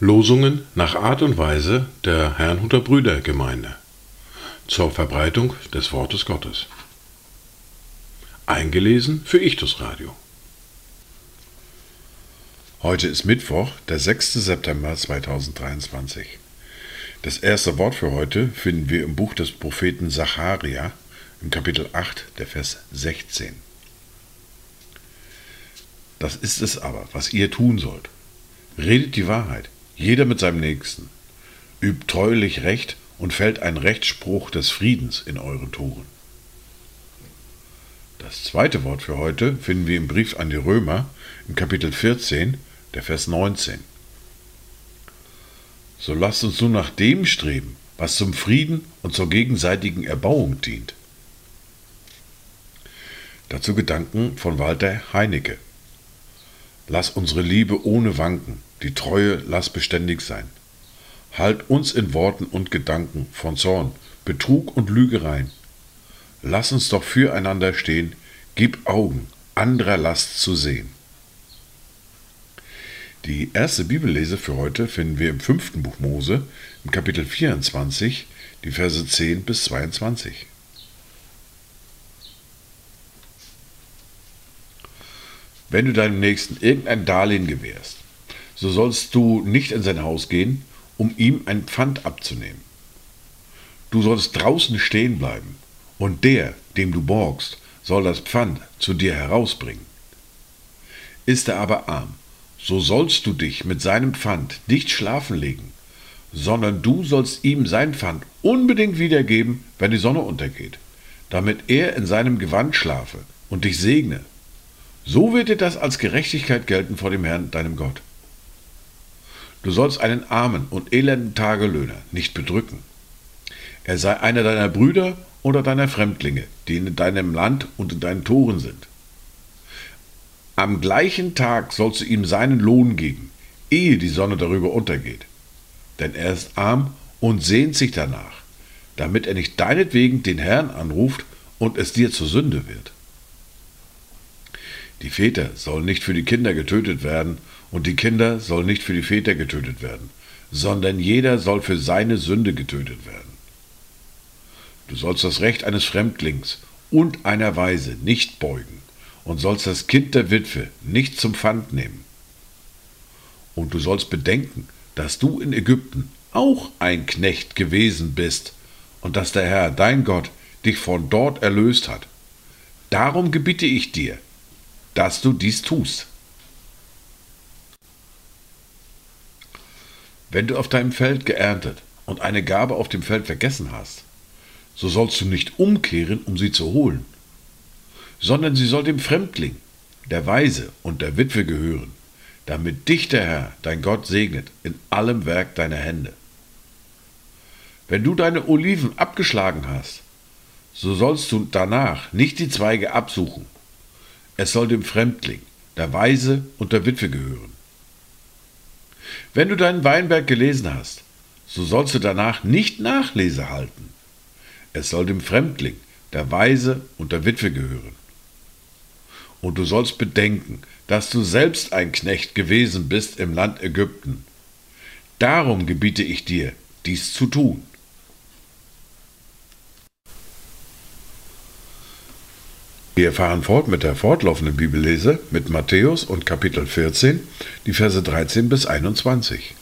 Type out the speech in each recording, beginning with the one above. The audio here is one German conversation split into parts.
Losungen nach Art und Weise der Herrnhuter Brüdergemeinde zur Verbreitung des Wortes Gottes. Eingelesen für Ichtus Radio. Heute ist Mittwoch, der 6. September 2023. Das erste Wort für heute finden wir im Buch des Propheten Zacharia im Kapitel 8, der Vers 16. Das ist es aber, was ihr tun sollt. Redet die Wahrheit, jeder mit seinem Nächsten. Übt treulich Recht und fällt ein Rechtsspruch des Friedens in euren Toren. Das zweite Wort für heute finden wir im Brief an die Römer im Kapitel 14, der Vers 19. So lasst uns nun nach dem streben, was zum Frieden und zur gegenseitigen Erbauung dient. Dazu Gedanken von Walter Heinecke. Lass unsere Liebe ohne Wanken, die Treue lass beständig sein. Halt uns in Worten und Gedanken von Zorn, Betrug und Lügereien. Lass uns doch füreinander stehen, gib Augen, anderer Last zu sehen. Die erste Bibellese für heute finden wir im fünften Buch Mose, im Kapitel 24, die Verse 10 bis 22. Wenn du deinem Nächsten irgendein Darlehen gewährst, so sollst du nicht in sein Haus gehen, um ihm ein Pfand abzunehmen. Du sollst draußen stehen bleiben, und der, dem du borgst, soll das Pfand zu dir herausbringen. Ist er aber arm, so sollst du dich mit seinem Pfand nicht schlafen legen, sondern du sollst ihm sein Pfand unbedingt wiedergeben, wenn die Sonne untergeht, damit er in seinem Gewand schlafe und dich segne. So wird dir das als Gerechtigkeit gelten vor dem Herrn, deinem Gott. Du sollst einen armen und elenden Tagelöhner nicht bedrücken. Er sei einer deiner Brüder oder deiner Fremdlinge, die in deinem Land und in deinen Toren sind. Am gleichen Tag sollst du ihm seinen Lohn geben, ehe die Sonne darüber untergeht. Denn er ist arm und sehnt sich danach, damit er nicht deinetwegen den Herrn anruft und es dir zur Sünde wird. Die Väter sollen nicht für die Kinder getötet werden, und die Kinder sollen nicht für die Väter getötet werden, sondern jeder soll für seine Sünde getötet werden. Du sollst das Recht eines Fremdlings und einer Weise nicht beugen und sollst das Kind der Witwe nicht zum Pfand nehmen. Und du sollst bedenken, dass du in Ägypten auch ein Knecht gewesen bist und dass der Herr, dein Gott, dich von dort erlöst hat. Darum gebiete ich dir, dass du dies tust. Wenn du auf deinem Feld geerntet und eine Gabe auf dem Feld vergessen hast, so sollst du nicht umkehren, um sie zu holen sondern sie soll dem Fremdling, der Weise und der Witwe gehören, damit dich der Herr, dein Gott, segnet in allem Werk deiner Hände. Wenn du deine Oliven abgeschlagen hast, so sollst du danach nicht die Zweige absuchen. Es soll dem Fremdling, der Weise und der Witwe gehören. Wenn du deinen Weinberg gelesen hast, so sollst du danach nicht Nachlese halten. Es soll dem Fremdling, der Weise und der Witwe gehören. Und du sollst bedenken, dass du selbst ein Knecht gewesen bist im Land Ägypten. Darum gebiete ich dir, dies zu tun. Wir fahren fort mit der fortlaufenden Bibellese mit Matthäus und Kapitel 14, die Verse 13 bis 21.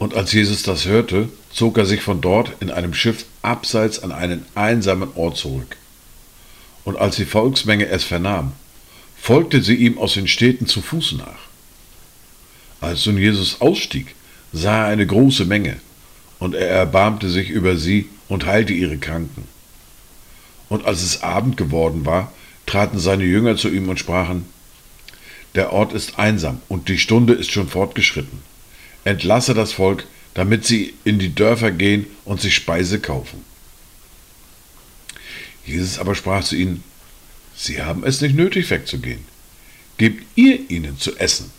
Und als Jesus das hörte, zog er sich von dort in einem Schiff abseits an einen einsamen Ort zurück. Und als die Volksmenge es vernahm, folgte sie ihm aus den Städten zu Fuß nach. Als nun Jesus ausstieg, sah er eine große Menge, und er erbarmte sich über sie und heilte ihre Kranken. Und als es Abend geworden war, traten seine Jünger zu ihm und sprachen, Der Ort ist einsam und die Stunde ist schon fortgeschritten. Entlasse das Volk, damit sie in die Dörfer gehen und sich Speise kaufen. Jesus aber sprach zu ihnen, Sie haben es nicht nötig wegzugehen. Gebt ihr ihnen zu essen.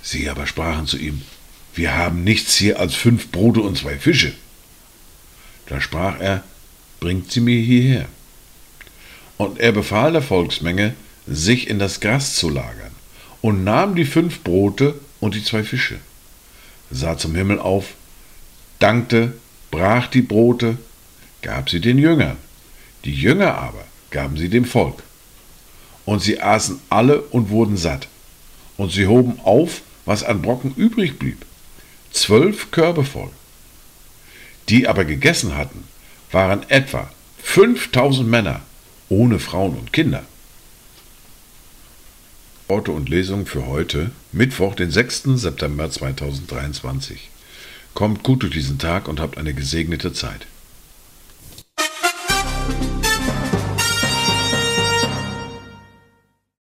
Sie aber sprachen zu ihm, Wir haben nichts hier als fünf Brote und zwei Fische. Da sprach er, bringt sie mir hierher. Und er befahl der Volksmenge, sich in das Gras zu lagern, und nahm die fünf Brote und die zwei Fische, sah zum Himmel auf, dankte, brach die Brote, gab sie den Jüngern, die Jünger aber gaben sie dem Volk. Und sie aßen alle und wurden satt, und sie hoben auf, was an Brocken übrig blieb, zwölf Körbe voll. Die aber gegessen hatten, waren etwa 5000 Männer, ohne Frauen und Kinder. Worte und Lesungen für heute, Mittwoch, den 6. September 2023. Kommt gut durch diesen Tag und habt eine gesegnete Zeit.